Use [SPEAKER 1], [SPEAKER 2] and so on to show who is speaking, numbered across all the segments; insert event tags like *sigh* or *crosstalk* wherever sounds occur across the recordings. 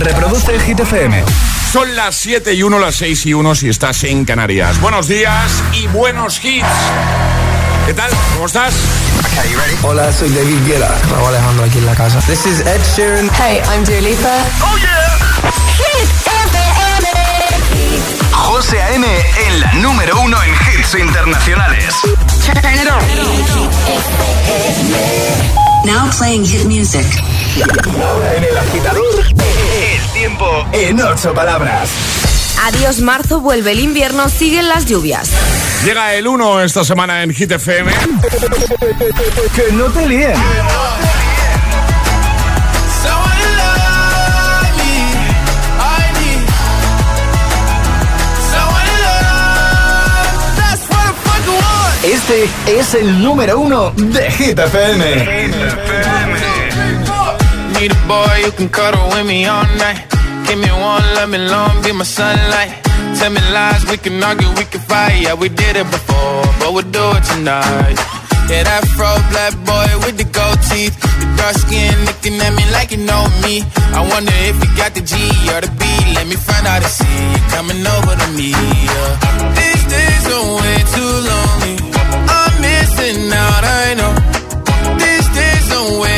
[SPEAKER 1] Reproduce Hit FM.
[SPEAKER 2] Son las 7 y 1, las 6 y 1 si estás en Canarias. Buenos días y buenos hits. ¿Qué tal? ¿Cómo estás?
[SPEAKER 3] Hola, soy David Guetta. Raúl Alejandro aquí en la casa. This is Ed Sheeran.
[SPEAKER 4] Hey, I'm Dua Lipa.
[SPEAKER 2] ¡Oh, yeah!
[SPEAKER 4] Hit FM.
[SPEAKER 1] José A.M. en la número uno en hits internacionales.
[SPEAKER 4] Turn it on.
[SPEAKER 5] Now playing hit music.
[SPEAKER 1] Ahora en el agitador, el tiempo en ocho palabras.
[SPEAKER 6] Adiós marzo, vuelve el invierno, siguen las lluvias.
[SPEAKER 2] Llega el 1 esta semana en Hit FM.
[SPEAKER 1] Que no te líen. Este es el número uno de Hit FM.
[SPEAKER 7] Need a boy who can cuddle with me all night. Give me one, let me long, be my sunlight. Tell me lies, we can argue, we can fight. Yeah, we did it before, but we'll do it tonight. Yeah, that fro black boy with the gold teeth. The dark skin looking at me like you know me. I wonder if you got the G or the B. Let me find out and see you coming over to me. Yeah. These days are way too lonely. I'm missing out, I know. These days are way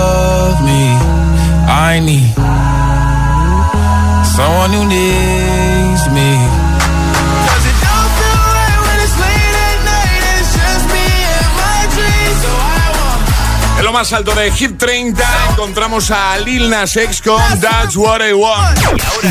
[SPEAKER 7] Someone who needs me. 'Cause it don't feel right when it's late at night and it's just me and my dreams. So I want
[SPEAKER 2] En lo más alto de Hit 30 encontramos a Lil Nas X con That's What I Want.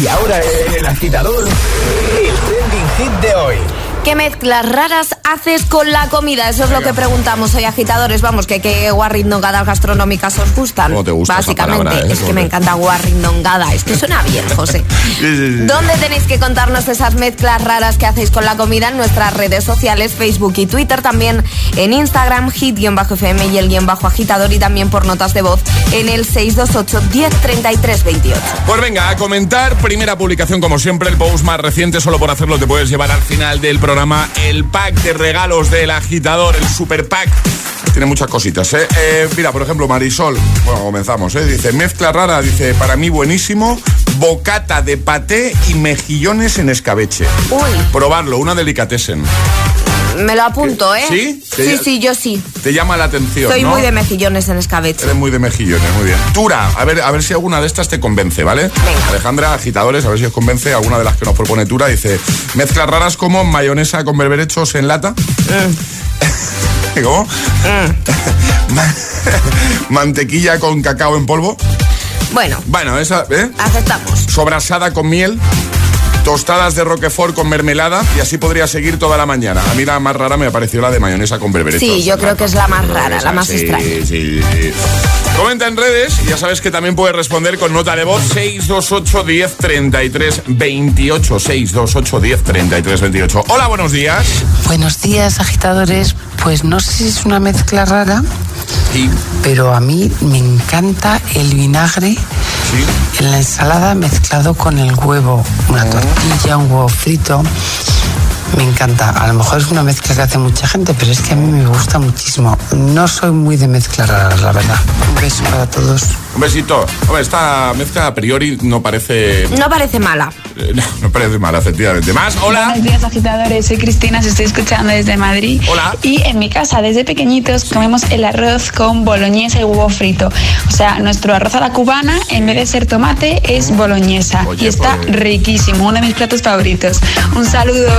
[SPEAKER 1] Y ahora en el agitador, el trending hit de hoy.
[SPEAKER 6] ¿Qué mezclas raras haces con la comida? Eso es lo que preguntamos hoy, agitadores. Vamos, que qué guarrindongadas gastronómicas os gustan.
[SPEAKER 2] ¿Cómo te gusta
[SPEAKER 6] Básicamente,
[SPEAKER 2] palabra, eh?
[SPEAKER 6] es que
[SPEAKER 2] ¿Cómo
[SPEAKER 6] me encanta guarrindongada. Es que suena bien, José. *laughs*
[SPEAKER 2] sí, sí.
[SPEAKER 6] ¿Dónde tenéis que contarnos esas mezclas raras que hacéis con la comida? En nuestras redes sociales, Facebook y Twitter. También en Instagram, hit-fm y el guion bajo agitador. Y también por notas de voz en el 628 1033 28.
[SPEAKER 2] Pues venga, a comentar. Primera publicación, como siempre, el post más reciente. Solo por hacerlo te puedes llevar al final del programa el pack de regalos del agitador, el super pack. Tiene muchas cositas, ¿eh? Eh, Mira, por ejemplo, Marisol. Bueno, comenzamos, ¿eh? Dice, mezcla rara, dice, para mí buenísimo, bocata de paté y mejillones en escabeche.
[SPEAKER 6] Uy.
[SPEAKER 2] Probarlo, una delicatessen.
[SPEAKER 6] Me lo apunto, ¿eh?
[SPEAKER 2] ¿Sí?
[SPEAKER 6] Sí, sí, yo sí.
[SPEAKER 2] Te llama la atención,
[SPEAKER 6] Soy
[SPEAKER 2] ¿no?
[SPEAKER 6] muy de mejillones en escabeche.
[SPEAKER 2] Eres muy de mejillones, muy bien. Tura, a ver, a ver si alguna de estas te convence, ¿vale?
[SPEAKER 6] Venga.
[SPEAKER 2] Alejandra, agitadores, a ver si os convence alguna de las que nos propone Tura. Dice, mezclas raras como mayonesa con berberechos en lata. *laughs* ¿Cómo? Ma- *laughs* Mantequilla con cacao en polvo.
[SPEAKER 6] Bueno,
[SPEAKER 2] Bueno, esa, ¿eh?
[SPEAKER 6] aceptamos.
[SPEAKER 2] Sobrasada con miel. Tostadas de Roquefort con mermelada y así podría seguir toda la mañana. A mí la más rara me pareció la de mayonesa con berberechos.
[SPEAKER 6] Sí, yo creo que es la más rara, la más
[SPEAKER 2] sí,
[SPEAKER 6] extraña.
[SPEAKER 2] Sí, sí. Comenta en redes y ya sabes que también puedes responder con nota de voz 628 10 33 28 628 10 33 28. Hola, buenos días.
[SPEAKER 8] Buenos días, agitadores. Pues no sé si es una mezcla rara, Pero a mí me encanta el vinagre
[SPEAKER 2] Sí.
[SPEAKER 8] En la ensalada mezclado con el huevo, una tortilla, un huevo frito. Me encanta. A lo mejor es una mezcla que hace mucha gente, pero es que a mí me gusta muchísimo. No soy muy de mezclar raras, la verdad. Un beso para todos.
[SPEAKER 2] Un besito. Hombre, esta mezcla a priori no parece.
[SPEAKER 6] No parece mala.
[SPEAKER 2] eh, No, no parece mal, efectivamente. Más, hola.
[SPEAKER 9] Buenos días, agitadores. Soy Cristina, os estoy escuchando desde Madrid.
[SPEAKER 2] Hola.
[SPEAKER 9] Y en mi casa, desde pequeñitos, comemos el arroz con boloñesa y huevo frito. O sea, nuestro arroz a la cubana, en vez de ser tomate, es boloñesa.
[SPEAKER 2] Oye,
[SPEAKER 9] y está
[SPEAKER 2] pues-
[SPEAKER 9] riquísimo, uno de mis platos favoritos. Un saludo.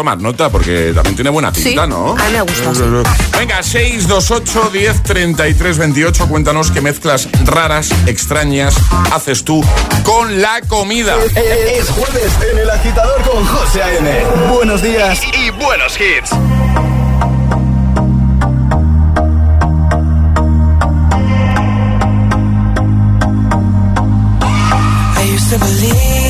[SPEAKER 2] Tomar nota porque también tiene buena pinta,
[SPEAKER 6] Sí,
[SPEAKER 2] ¿no?
[SPEAKER 6] a mí me gusta, sí.
[SPEAKER 2] Venga, 628 10 33 28. Cuéntanos qué mezclas raras, extrañas haces tú con la comida.
[SPEAKER 1] Es jueves en el agitador con José A.M. Buenos días y buenos hits.
[SPEAKER 7] I used to believe we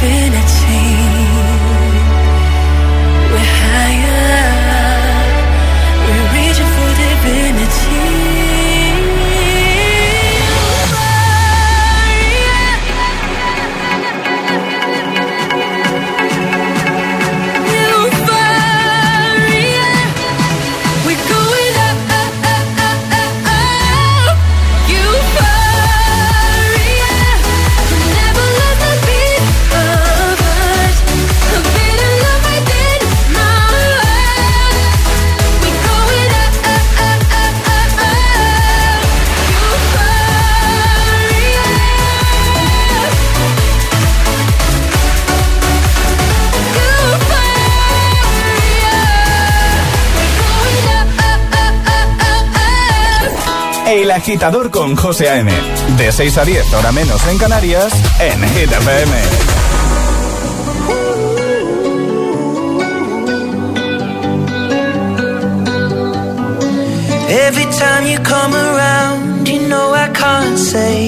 [SPEAKER 1] infinity. Agitador con José A.M. De 6 a 10, hora menos en Canarias, en Hit FM.
[SPEAKER 3] Every time you come around, you know I can't say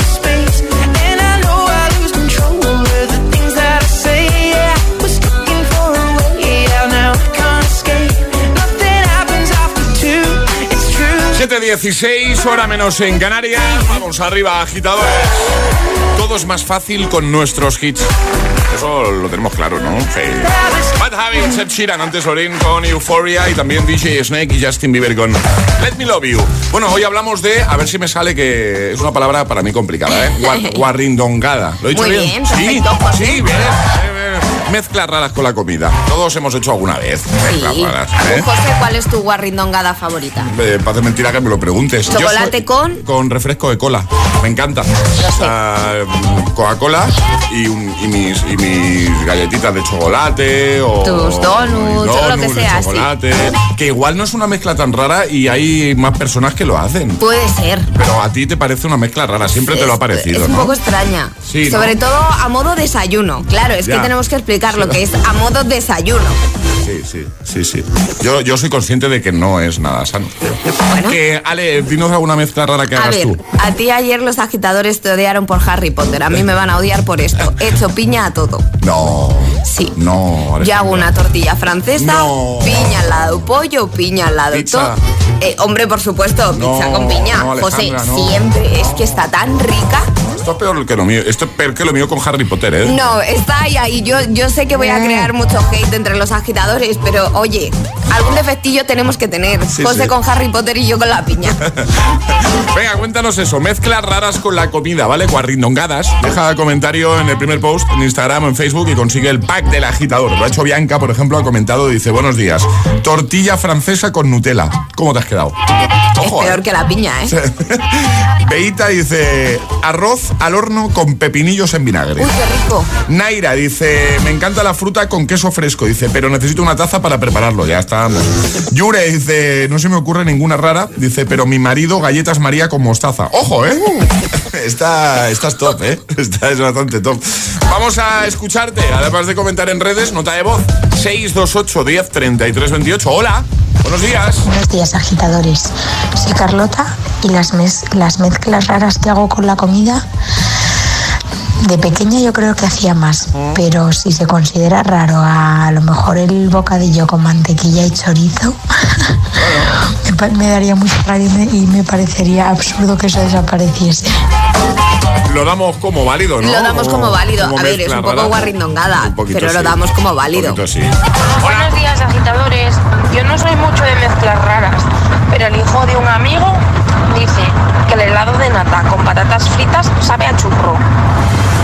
[SPEAKER 2] 7.16, hora menos en Canarias. Vamos arriba, agitadores. Todo es más fácil con nuestros hits. Eso lo tenemos claro, ¿no? Sí. Bad Habits, Ed Sheeran, antes Lorin con Euphoria y también DJ Snake y Justin Bieber con Let Me Love You. Bueno, hoy hablamos de, a ver si me sale que es una palabra para mí complicada, ¿eh? *laughs* Guar- Guarrindongada. ¿Lo he dicho
[SPEAKER 6] Muy
[SPEAKER 2] bien?
[SPEAKER 6] bien,
[SPEAKER 2] sí,
[SPEAKER 6] perfecto,
[SPEAKER 2] sí, bien. Mezclas raras con la comida. Todos hemos hecho alguna vez mezclas
[SPEAKER 6] Sí.
[SPEAKER 2] raras. ¿eh?
[SPEAKER 6] José, ¿cuál es tu guarrindongada favorita?
[SPEAKER 2] Eh, parece mentira que me lo preguntes.
[SPEAKER 6] ¿Chocolate
[SPEAKER 2] soy-
[SPEAKER 6] con?
[SPEAKER 2] Con refresco de cola. Me encanta. Ah, Coca-Cola y, y mis, y mis galletitas de chocolate o...
[SPEAKER 6] Tus donuts,
[SPEAKER 2] mis
[SPEAKER 6] o lo que
[SPEAKER 2] donuts
[SPEAKER 6] sea, sí.
[SPEAKER 2] chocolate. Que igual no es una mezcla tan rara y hay más personas que lo hacen.
[SPEAKER 6] Puede ser.
[SPEAKER 2] Pero a ti te parece una mezcla rara, siempre te lo ha parecido,
[SPEAKER 6] Es un
[SPEAKER 2] ¿no?
[SPEAKER 6] poco extraña.
[SPEAKER 2] Sí, ¿no?
[SPEAKER 6] Sobre todo a modo desayuno. Claro, es
[SPEAKER 2] Ya.
[SPEAKER 6] que tenemos que explicar lo que es a modo desayuno.
[SPEAKER 2] Sí, sí, sí, sí. Yo, yo soy consciente de que no es nada sano.
[SPEAKER 6] Bueno.
[SPEAKER 2] Que, Ale, dinos alguna mezcla rara que
[SPEAKER 6] A
[SPEAKER 2] hagas
[SPEAKER 6] ver,
[SPEAKER 2] tú.
[SPEAKER 6] a ti ayer los agitadores te odiaron por Harry Potter. A mí me van a odiar por esto. He hecho piña a todo.
[SPEAKER 2] No.
[SPEAKER 6] Sí.
[SPEAKER 2] No,
[SPEAKER 6] Yo hago una tortilla francesa,
[SPEAKER 2] No.
[SPEAKER 6] piña al lado pollo, piña al lado todo. Eh, hombre, por supuesto,
[SPEAKER 2] No,
[SPEAKER 6] pizza con piña.
[SPEAKER 2] no,
[SPEAKER 6] José,
[SPEAKER 2] no.
[SPEAKER 6] siempre es que está tan rica.
[SPEAKER 2] Esto es peor que lo mío. Esto es peor que lo mío con Harry Potter, ¿eh?
[SPEAKER 6] No, está ahí, ahí. Yo, yo sé que voy a crear mucho hate entre los agitadores, pero oye, algún defectillo tenemos que tener.
[SPEAKER 2] Sí,
[SPEAKER 6] José
[SPEAKER 2] sí.
[SPEAKER 6] con Harry Potter y yo con la piña. *laughs*
[SPEAKER 2] Venga, cuéntanos eso. Mezclas raras con la comida, ¿vale? Guarrindongadas. Deja comentario en el primer post en Instagram o en Facebook y consigue el pack del agitador. Lo ha hecho Bianca, por ejemplo, ha comentado, dice, buenos días. Tortilla francesa con Nutella. ¿Cómo te has quedado?
[SPEAKER 6] es peor
[SPEAKER 2] ¿eh?
[SPEAKER 6] que la piña, ¿eh? *laughs*
[SPEAKER 2] Beita dice, arroz al horno con pepinillos en vinagre.
[SPEAKER 6] Uy, qué rico.
[SPEAKER 2] Naira dice, me encanta la fruta con queso fresco. Dice, pero necesito una taza para prepararlo. Ya estamos. Yure dice, no se me ocurre ninguna rara. Dice, pero mi marido galletas María con mostaza. Ojo, ¿eh? *laughs* Está, estás top, ¿eh? Estás bastante top. Vamos a escucharte, además de comentar en redes, nota de voz. 628 10 33 28. Hola, buenos días.
[SPEAKER 10] Buenos días, agitadores. Soy Carlota y las, mez- las mezclas raras que hago con la comida, de pequeña yo creo que hacía más, pero si se considera raro a, lo mejor el bocadillo con mantequilla y chorizo, *laughs* me, daría mucha rabia y me- parecería absurdo que eso desapareciese.
[SPEAKER 2] Lo damos como válido, ¿no?
[SPEAKER 6] Lo damos como válido.
[SPEAKER 2] como
[SPEAKER 6] a ver, es un poco guarrindongada, pero lo damos como válido.
[SPEAKER 2] Sí.
[SPEAKER 11] Buenos días, agitadores. Yo no soy mucho de mezclas raras, pero el hijo de un amigo dice el helado de nata con patatas fritas sabe a churro.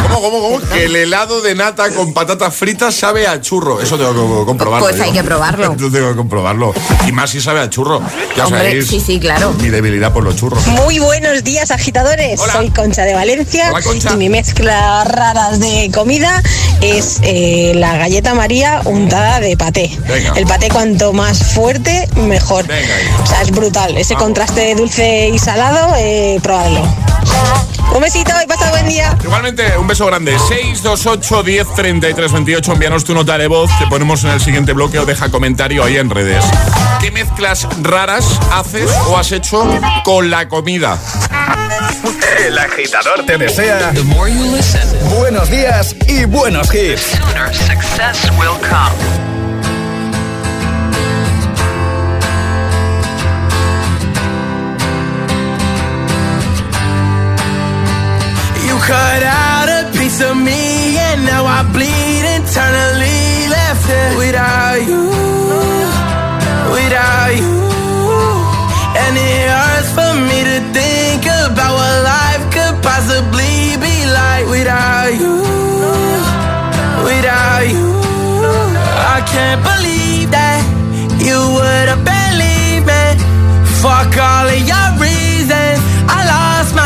[SPEAKER 2] ¿Cómo, cómo, cómo? Que el helado de nata con patatas fritas sabe a churro. Eso tengo que comprobarlo.
[SPEAKER 6] Pues hay
[SPEAKER 2] yo.
[SPEAKER 6] que probarlo. *laughs*
[SPEAKER 2] Eso tengo que comprobarlo. Y más si sabe a churro. Ya
[SPEAKER 6] Hombre,
[SPEAKER 2] sabéis.
[SPEAKER 6] sí, sí, claro.
[SPEAKER 2] Mi debilidad por los churros.
[SPEAKER 12] Muy buenos días, agitadores.
[SPEAKER 2] Hola.
[SPEAKER 12] Soy Concha de Valencia
[SPEAKER 2] Hola, Concha.
[SPEAKER 12] y mi mezcla raras de comida es eh, la galleta María untada de paté.
[SPEAKER 2] Venga.
[SPEAKER 12] El paté cuanto más fuerte, mejor.
[SPEAKER 2] Venga.
[SPEAKER 12] O sea, es brutal. Ese
[SPEAKER 2] Vamos.
[SPEAKER 12] contraste de dulce y salado, eh, probadlo. Un besito y pasa buen día.
[SPEAKER 2] Igualmente, un beso grande. 628 10 33 28. Envíanos tu nota de voz. Te ponemos en el siguiente bloque o deja comentario ahí en redes. ¿Qué mezclas raras haces o has hecho con la comida?
[SPEAKER 5] El agitador te desea buenos días y buenos hits.
[SPEAKER 7] You cut out a piece of me and now I bleed internally left it without you, without you. And it hurts for me to think about what life could possibly be like without you, without you. I can't believe that you would have believed me. Fuck all of lost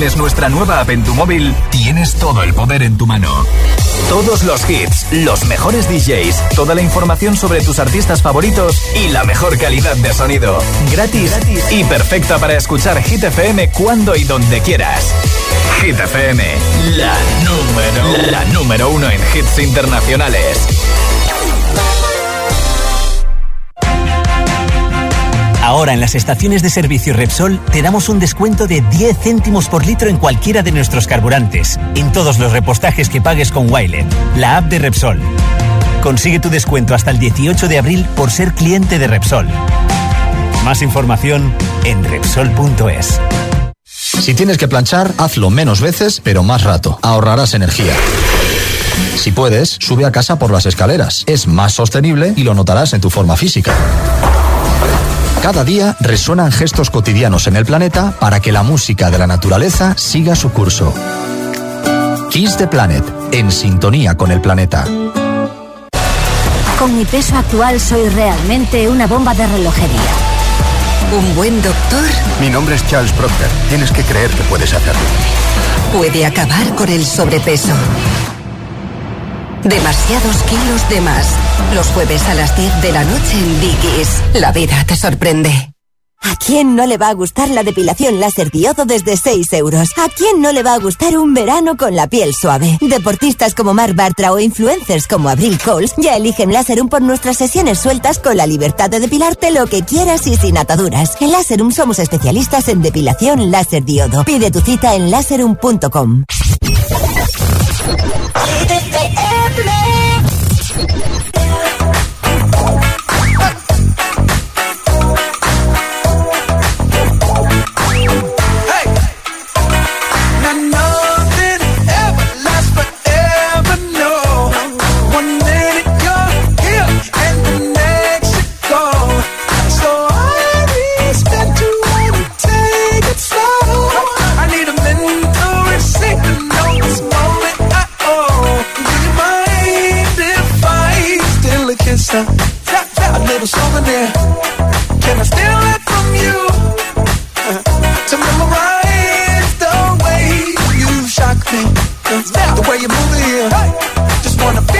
[SPEAKER 1] tienes nuestra nueva app en tu móvil, tienes todo el poder en tu mano. Todos los hits, los mejores DJs, toda la información sobre tus artistas favoritos y la mejor calidad de sonido. Gratis, Gratis. y perfecta para escuchar Hit FM cuando y donde quieras. Hit FM, la número, la número uno en hits internacionales.
[SPEAKER 13] Ahora en las estaciones de servicio Repsol te damos un descuento de 10 céntimos por litro en cualquiera de nuestros carburantes, en todos los repostajes que pagues con Wilet, la app de Repsol. Consigue tu descuento hasta el 18 de abril por ser cliente de Repsol. Más información en Repsol.es.
[SPEAKER 14] Si tienes que planchar, hazlo menos veces, pero más rato. Ahorrarás energía. Si puedes, sube a casa por las escaleras. Es más sostenible y lo notarás en tu forma física. Cada día resuenan gestos cotidianos en el planeta para que la música de la naturaleza siga su curso. Kiss the Planet, en sintonía con el planeta.
[SPEAKER 15] Con mi peso actual soy realmente una bomba de relojería.
[SPEAKER 16] ¿Un buen doctor?
[SPEAKER 17] Mi nombre es Charles Proctor. Tienes que creer que puedes hacerlo.
[SPEAKER 16] Puede acabar con el sobrepeso. Demasiados kilos de más. Los jueves a las 10 de la noche en Dickies. La vida te sorprende.
[SPEAKER 15] ¿A quién no le va a gustar la depilación láser diodo desde 6 euros? ¿A quién no le va a gustar un verano con la piel suave? Deportistas como Mark Bartra o influencers como Abril Coles ya eligen Láserum por nuestras sesiones sueltas con la libertad de depilarte lo que quieras y sin ataduras. En Láserum somos especialistas en depilación láser diodo. Pide tu cita en láserum.com.
[SPEAKER 7] dear. Can I steal it from you? *laughs* to memorize the way you shock me. The way you move it here. Just wanna feel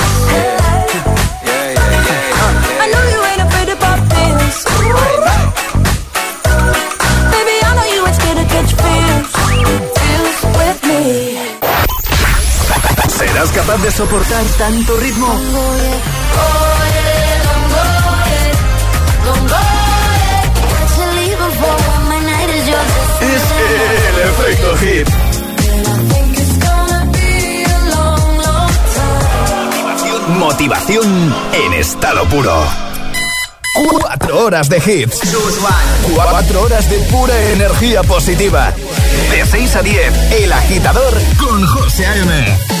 [SPEAKER 1] ¿Serás capaz de soportar tanto ritmo? Es el efecto hit. Motivación en estado puro. Cuatro horas de hits. Cuatro horas de pura energía positiva. De 6 a 10, El Agitador con José A.M.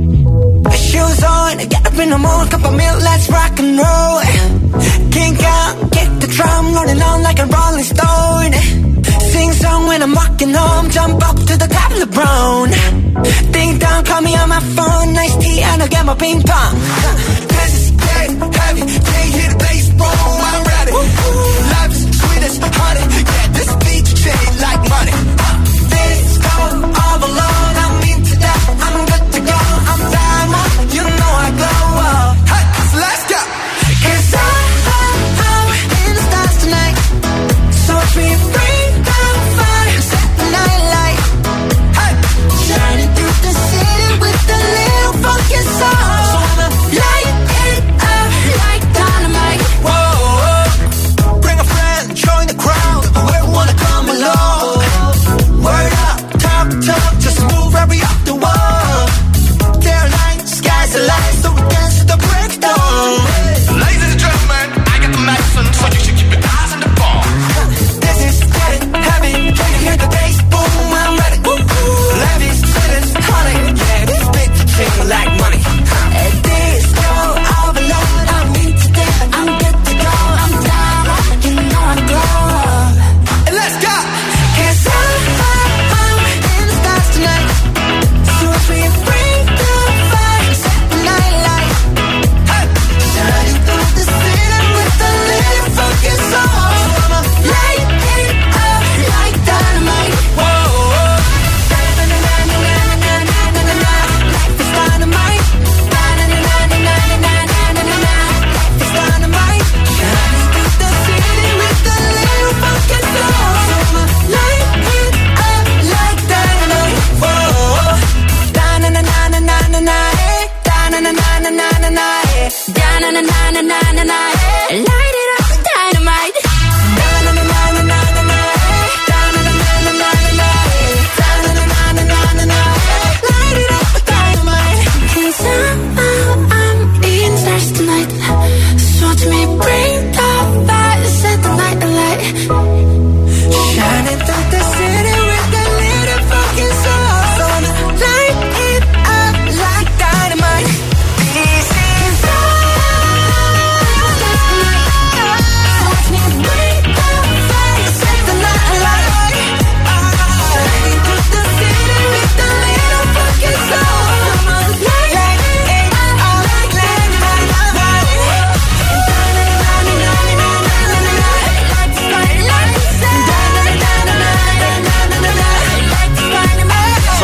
[SPEAKER 3] Shoes on, get up in the morning, cup of milk, let's rock and roll. Kink out, get the drum rolling on like a rolling stone. Sing song when I'm walking home, jump up to the top of the brown. Ding dong, call me on my phone, nice tea, and I'll get my ping pong. This is dead heavy, can't hear the bass, boom, I'm ready. Life is sweet as honey, yeah, this beat chain like money.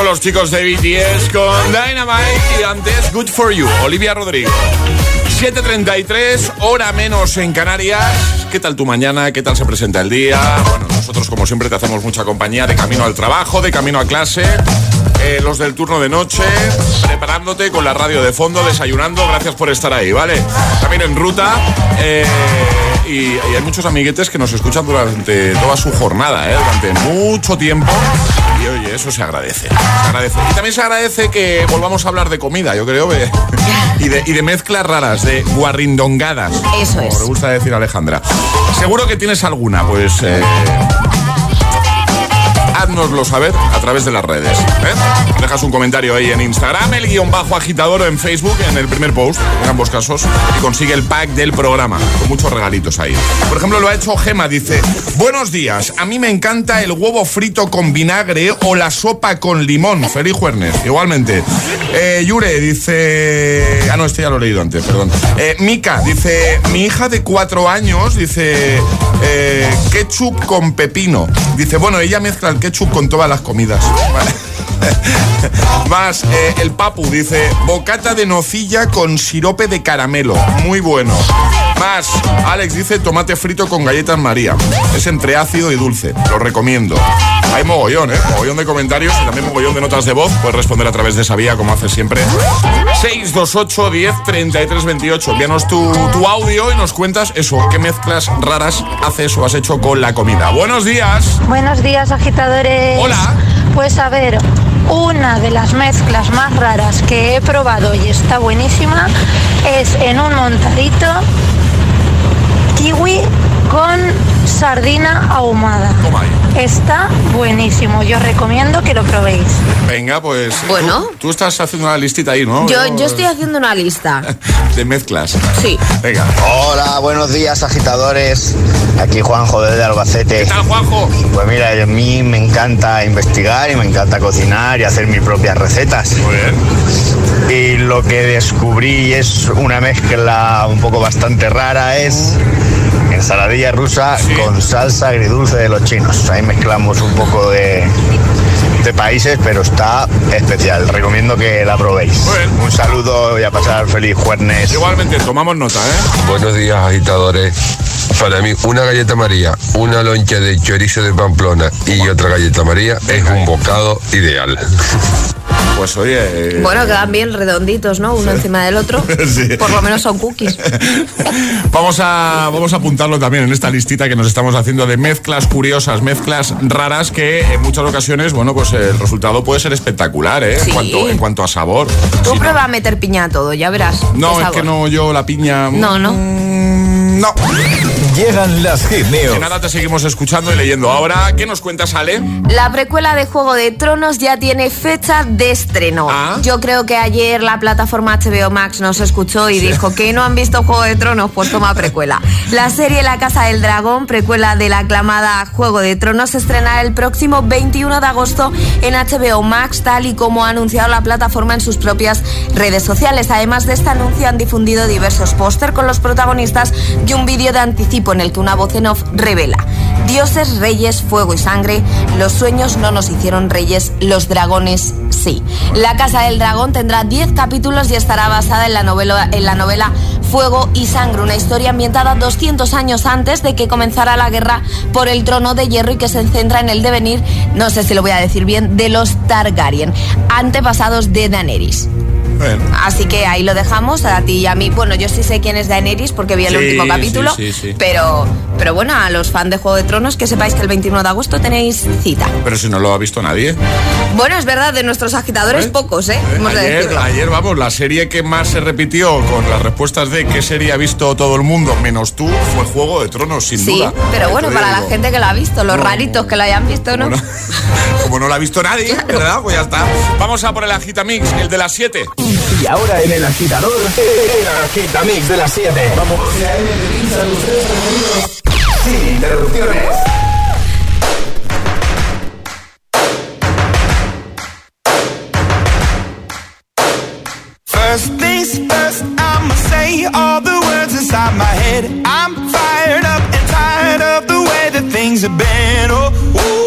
[SPEAKER 2] Los chicos de BTS con Dynamite y antes Good For You, Olivia Rodrigo. 7.33, hora menos en Canarias. ¿Qué tal tu mañana? ¿Qué tal se presenta el día? Bueno, nosotros como siempre te hacemos mucha compañía de camino al trabajo, de camino a clase. Eh, los del turno de noche, preparándote con la radio de fondo, desayunando. Gracias por estar ahí, ¿vale? También en ruta. Eh, y, hay muchos amiguetes que nos escuchan durante toda su jornada, ¿eh? durante mucho tiempo. Y eso se agradece, agradece. Y también se agradece que volvamos a hablar de comida, yo creo, y, de, y de mezclas raras, de guarrindongadas.
[SPEAKER 6] Eso es.
[SPEAKER 2] Como le gusta decir Alejandra. Seguro que tienes alguna, pues... Eh, háznoslo saber a través de las redes. ¿eh? Dejas un comentario ahí en Instagram, el guion bajo agitador en Facebook, en el primer post, en ambos casos, y consigue el pack del programa, con muchos regalitos ahí. Por ejemplo, lo ha hecho Gema, dice, buenos días, a mí me encanta el huevo frito con vinagre o la sopa con limón. Feliz jueves. Igualmente. Eh, Yure dice... Ah, no, este ya lo he leído antes, perdón. Eh, Mika dice, mi hija de cuatro años dice, eh, ketchup con pepino. Dice, bueno, ella mezcla el ketchup con todas las comidas. *laughs* Más, eh, el Papu dice, bocata de nocilla con sirope de caramelo. Muy bueno. Más, Alex dice tomate frito con galletas María. Es entre ácido y dulce. Lo recomiendo. Hay mogollón, ¿eh? Mogollón de comentarios y también mogollón de notas de voz. Puedes responder a través de esa vía, como haces siempre. 628 10 33 28. Envíanos tu, tu audio y nos cuentas eso. ¿Qué mezclas raras haces o has hecho con la comida? Buenos días.
[SPEAKER 18] Buenos días, agitadores.
[SPEAKER 2] Hola.
[SPEAKER 18] A ver, una de las mezclas más raras que he probado y está buenísima es en un montadito kiwi con sardina ahumada. Está buenísimo, yo recomiendo que lo probéis.
[SPEAKER 2] Venga, pues.
[SPEAKER 6] Bueno.
[SPEAKER 2] Tú, tú estás haciendo una listita ahí, ¿no?
[SPEAKER 6] Yo, yo estoy haciendo una lista. *laughs*
[SPEAKER 2] De mezclas.
[SPEAKER 6] Sí.
[SPEAKER 2] Venga.
[SPEAKER 19] Hola, buenos días agitadores. Aquí Juanjo desde Albacete.
[SPEAKER 2] ¿Qué tal, Juanjo?
[SPEAKER 19] Pues mira, a mí me encanta investigar y me encanta cocinar y hacer mis propias recetas.
[SPEAKER 2] Muy bien.
[SPEAKER 19] Y lo que descubrí es una mezcla un poco bastante rara es ensaladilla rusa con salsa agridulce de los chinos. Ahí mezclamos un poco de, de países, pero está especial. Recomiendo que la probéis. Un saludo y a pasar feliz jueves.
[SPEAKER 2] Igualmente, tomamos nota, ¿eh?
[SPEAKER 20] Buenos días, agitadores. Para mí, una galleta María, una loncha de chorizo de Pamplona y otra galleta María es un bocado ideal.
[SPEAKER 2] Pues oye. eh,
[SPEAKER 6] Bueno, quedan bien redonditos, ¿no? Uno encima del otro. *laughs*
[SPEAKER 2] Sí.
[SPEAKER 6] Por lo menos son cookies. *laughs*
[SPEAKER 2] Vamos a, vamos a apuntarlo también en esta listita que nos estamos haciendo de mezclas curiosas, mezclas raras que en muchas ocasiones, bueno, pues el resultado puede ser espectacular, ¿eh?
[SPEAKER 6] Sí.
[SPEAKER 2] En, cuanto, en cuanto a sabor.
[SPEAKER 6] Tú prueba a meter piña a todo, ya verás.
[SPEAKER 2] No, es que no, yo la piña.
[SPEAKER 6] No, no.
[SPEAKER 2] No.
[SPEAKER 1] Llegan las hit
[SPEAKER 2] De
[SPEAKER 1] news.
[SPEAKER 2] nada te seguimos escuchando y leyendo. Ahora, ¿qué nos cuentas, Ale?
[SPEAKER 6] La precuela de Juego de Tronos ya tiene fecha de estreno.
[SPEAKER 2] Ah.
[SPEAKER 6] Yo creo que ayer la plataforma HBO Max nos escuchó y dijo que no han visto Juego de Tronos, pues toma precuela. La serie La Casa del Dragón, precuela de la aclamada Juego de Tronos, se estrenará el próximo 21 de agosto en HBO Max, tal y como ha anunciado la plataforma en sus propias redes sociales. Además de este anuncio, han difundido diversos póster con los protagonistas y un vídeo de anticipo en el que una voz en off revela: Dioses, reyes, fuego y sangre. Los sueños no nos hicieron reyes, los dragones sí. La Casa del Dragón tendrá 10 capítulos y estará basada en la novela, en la novela Fuego y Sangre, una historia ambientada 200 años antes de que comenzara la guerra por el trono de hierro y que se centra en el devenir, no sé si lo voy a decir bien, de los Targaryen, antepasados de Daenerys.
[SPEAKER 2] Bueno.
[SPEAKER 6] Así que ahí lo dejamos a ti y a mí. Bueno, yo sí sé quién es Daenerys porque vi el
[SPEAKER 2] Sí,
[SPEAKER 6] último capítulo.
[SPEAKER 2] sí, sí, sí.
[SPEAKER 6] Pero, pero bueno, a los fans de Juego de Tronos que sepáis que el 21 de agosto tenéis cita.
[SPEAKER 2] Pero si no lo ha visto nadie.
[SPEAKER 6] Bueno, es verdad, de nuestros agitadores pocos, ¿eh? Hemos de
[SPEAKER 2] Ayer,
[SPEAKER 6] decirlo.
[SPEAKER 2] ayer, vamos, la serie que más se repitió con las respuestas de qué serie ha visto todo el mundo, menos tú, fue Juego de Tronos, sin
[SPEAKER 6] Sí,
[SPEAKER 2] duda.
[SPEAKER 6] pero
[SPEAKER 2] Te
[SPEAKER 6] bueno,
[SPEAKER 2] lo
[SPEAKER 6] para la gente que lo ha visto, los raritos que lo hayan visto, ¿no?
[SPEAKER 2] Bueno, *laughs* como no la ha visto nadie, ¿verdad? Pues ya está. Vamos a por el Agitamix, el de las 7.
[SPEAKER 1] Y ahora en el agitador, el agitamix de las 7. Vamos. Sin interrupciones.
[SPEAKER 7] First things first, I'ma say all the words inside my head. I'm fired up and tired of the way that things have been. Oh, ooh,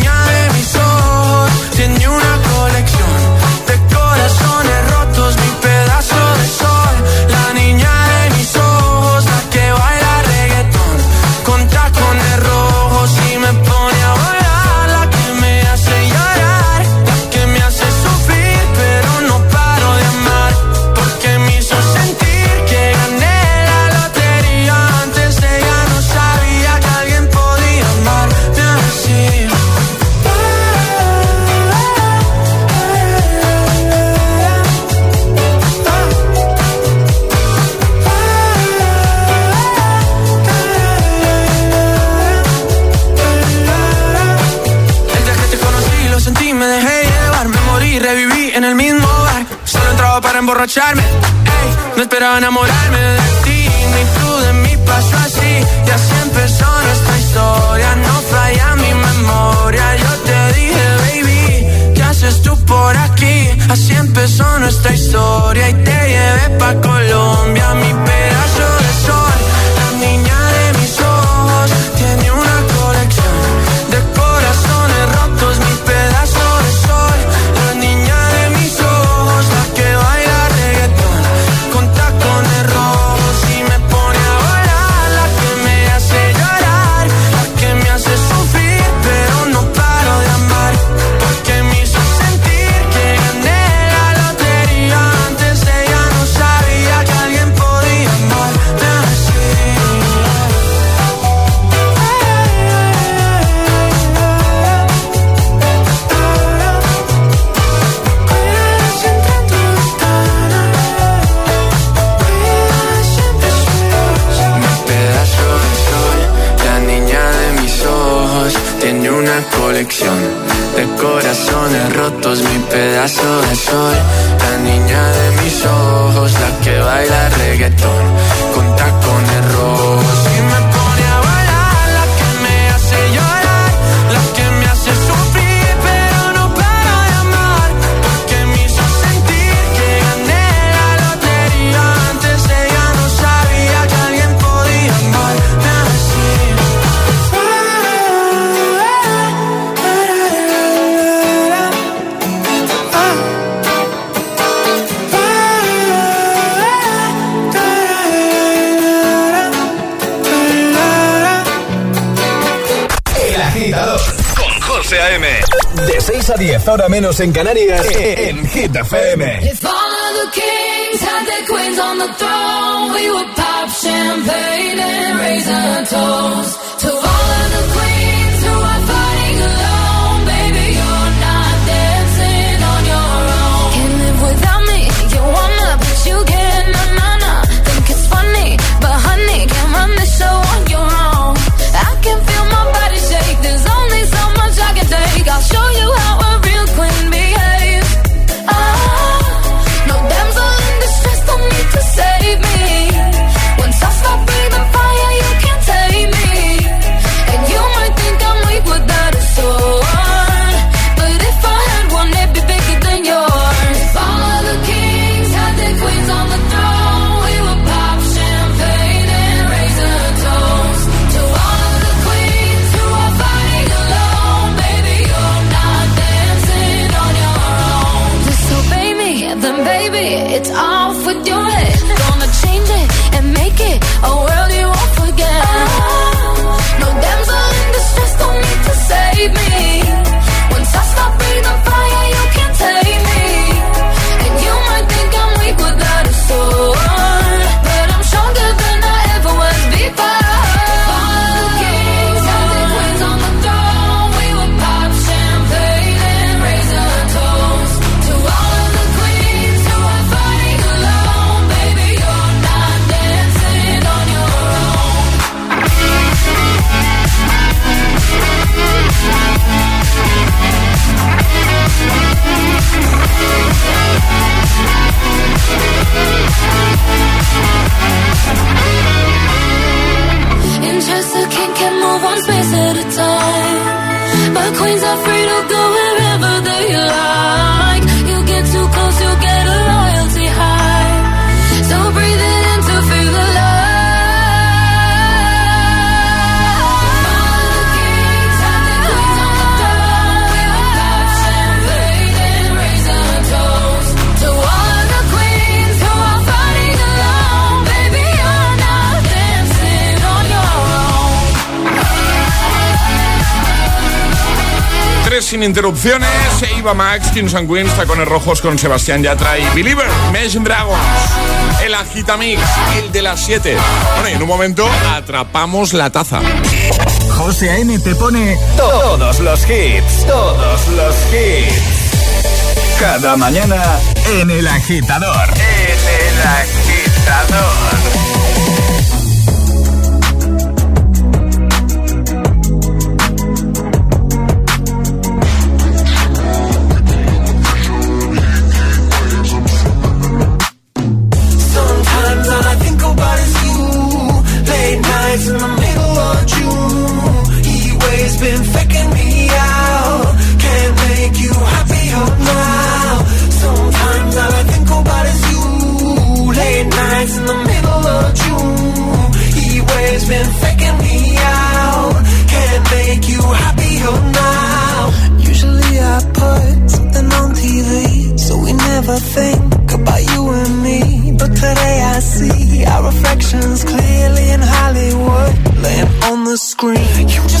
[SPEAKER 7] ojos, tiene una colección no
[SPEAKER 1] 10 horas menos en Canarias, eh, eh, en Hit FM.
[SPEAKER 21] If all of the kings had their queens on the throne, we would pop champagne and raise our toast.
[SPEAKER 2] sin interrupciones. E iba Max, Kings and Queens, Tacones Rojos con Sebastián Yatra y Believer, Mesh Dragons, el Agitamix, el de las 7. Bueno, y en un momento atrapamos la taza.
[SPEAKER 1] José A.M. te pone todos los hits, todos los hits. Cada mañana en el agitador. En el agitador.
[SPEAKER 3] scream. You just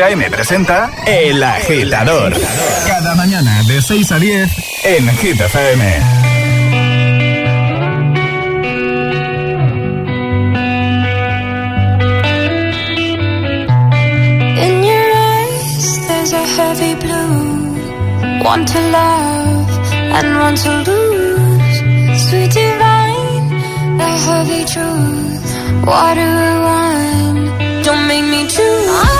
[SPEAKER 1] José A.M. presenta El Agitador. Cada mañana de 6 a 10 en Hit
[SPEAKER 21] In your eyes there's a heavy blue. One to love and one to lose. Sweet divine, the heavy truth. Water wine, don't make me choose.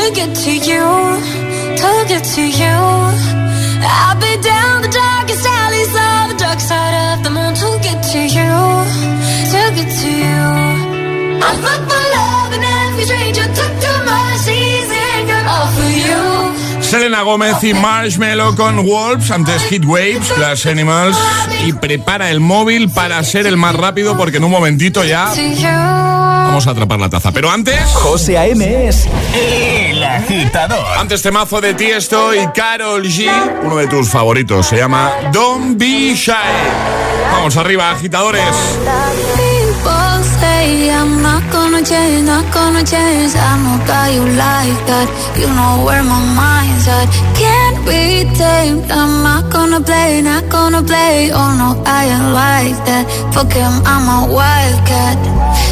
[SPEAKER 21] to get to you, to get to you. I've been down the darkest alleys of the dark side of the moon to get to you, to get to you. I look for love in every stranger, took too much easy come off for you.
[SPEAKER 2] Selena Gómez y Marshmello con Wolves, antes Hit Waves, Clash Animals, y prepara el móvil para ser el más rápido porque en un momentito ya Vamos a atrapar la taza. Pero antes.
[SPEAKER 1] José A.M. es el agitador.
[SPEAKER 2] Antes temazo de Tiesto y Carol G. Uno de tus favoritos. Se llama Don't Be Shy. Vamos arriba, agitadores.
[SPEAKER 21] Say I'm not gonna change, not gonna change. I know that you like that. You know where my mind's at. Can't be tamed. I'm not gonna play, not gonna play. Oh no, I ain't like that. Fuck him, I'm a wildcat.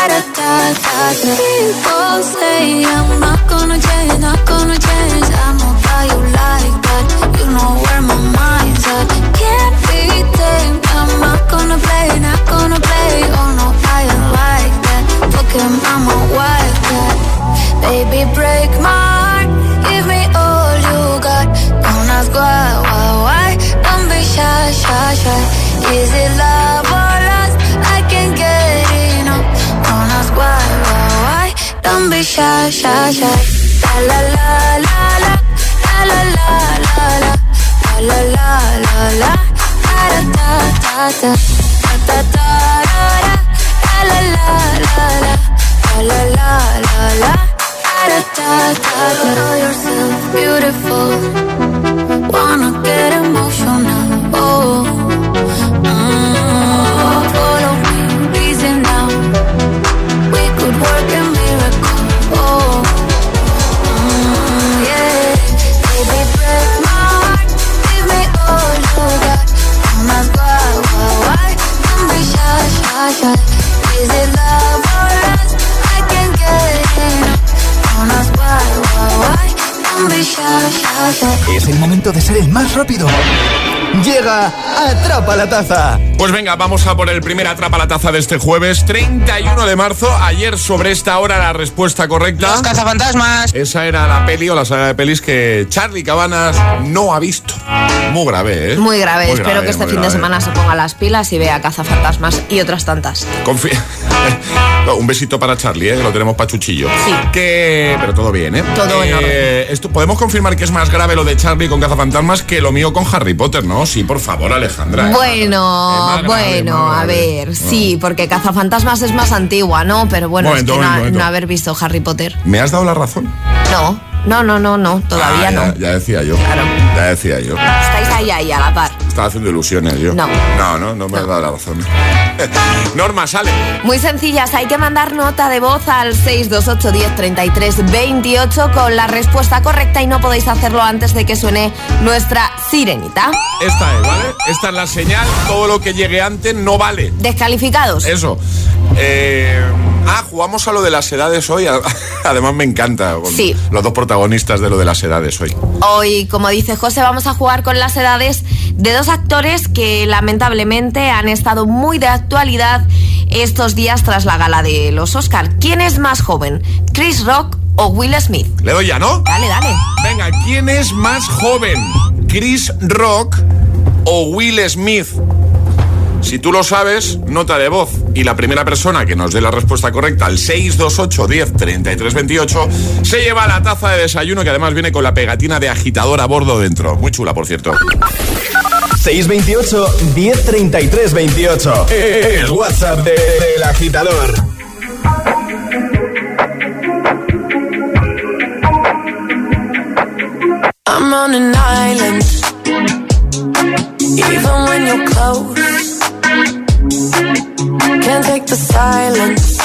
[SPEAKER 21] People say I'm not gonna change, not gonna change. I know how you like that. You know where my mind's at. Can't be tamed. I'm not gonna play, not gonna play. Oh no, I like that. Fuck him, I'm a wildcat. Baby, break my shy, shy. La la la la la, la la la la la, la la la la, da da da da, da da da da, la la la la, la la la la, da da da da.
[SPEAKER 1] Más rápido. Llega Atrapa la Taza.
[SPEAKER 2] Pues venga, vamos a por el primer atrapa la taza de este jueves, 31 de marzo. Ayer sobre esta hora la respuesta correcta.
[SPEAKER 22] Los cazafantasmas.
[SPEAKER 2] Esa era la peli o la saga de pelis que Charlie Cabanas no ha visto. Muy grave, ¿eh?
[SPEAKER 6] Muy grave.
[SPEAKER 2] Muy
[SPEAKER 6] Espero
[SPEAKER 2] grave,
[SPEAKER 6] que este fin de
[SPEAKER 2] grave.
[SPEAKER 6] semana se ponga las pilas y vea cazafantasmas y otras tantas.
[SPEAKER 2] Un besito para Charlie, ¿eh? que lo tenemos para chuchillo.
[SPEAKER 6] Sí.
[SPEAKER 2] Que... Pero todo bien, ¿eh?
[SPEAKER 6] Todo en
[SPEAKER 2] Eh, Esto, podemos confirmar que es más grave lo de Charlie con cazafantasmas que lo mío con Harry Potter, ¿no? Sí, por favor, Alejandra.
[SPEAKER 6] Bueno,
[SPEAKER 2] grave,
[SPEAKER 6] bueno, a ver, sí, porque Cazafantasmas es más antigua, ¿no? Pero bueno,
[SPEAKER 2] Momento,
[SPEAKER 6] es que no,
[SPEAKER 2] momento, momento.
[SPEAKER 6] no haber visto Harry Potter.
[SPEAKER 2] ¿Me has dado la razón?
[SPEAKER 6] No, no, no, no, no, todavía
[SPEAKER 2] Ah,
[SPEAKER 6] no.
[SPEAKER 2] Ya, decía yo. Ya decía yo.
[SPEAKER 6] Estáis ahí, ahí, a la par.
[SPEAKER 2] Estaba haciendo ilusiones yo.
[SPEAKER 6] No.
[SPEAKER 2] No, no, no me dado la razón. *laughs* Norma, sale.
[SPEAKER 6] Muy sencillas, hay que mandar nota de voz al 628 10 33 28 con la respuesta correcta y no podéis hacerlo antes de que suene nuestra sirenita.
[SPEAKER 2] Esta es, ¿vale? Esta es la señal. Todo lo que llegue antes no vale.
[SPEAKER 6] Descalificados.
[SPEAKER 2] Eso. Eh, ah, jugamos a lo de las edades hoy. *laughs* Además me encanta.
[SPEAKER 6] Sí.
[SPEAKER 2] Los dos protagonistas de lo de las edades hoy.
[SPEAKER 6] Hoy, como dice José, vamos a jugar con las edades de dos actores que lamentablemente han estado muy de actualidad estos días tras la gala de los Oscar. ¿Quién es más joven? ¿Chris Rock o Will Smith?
[SPEAKER 2] Le doy ya, ¿no?
[SPEAKER 6] Dale, dale.
[SPEAKER 2] Venga, ¿quién es más joven? ¿Chris Rock o Will Smith? Si tú lo sabes, nota de voz. Y la primera persona que nos dé la respuesta correcta al 628 10 33 28 se lleva la taza de desayuno que además viene con la pegatina de agitador a bordo dentro. Muy chula, por cierto.
[SPEAKER 1] 628 1033 28. El WhatsApp de- del agitador.
[SPEAKER 7] I'm on an island. Even when you're close, the silence.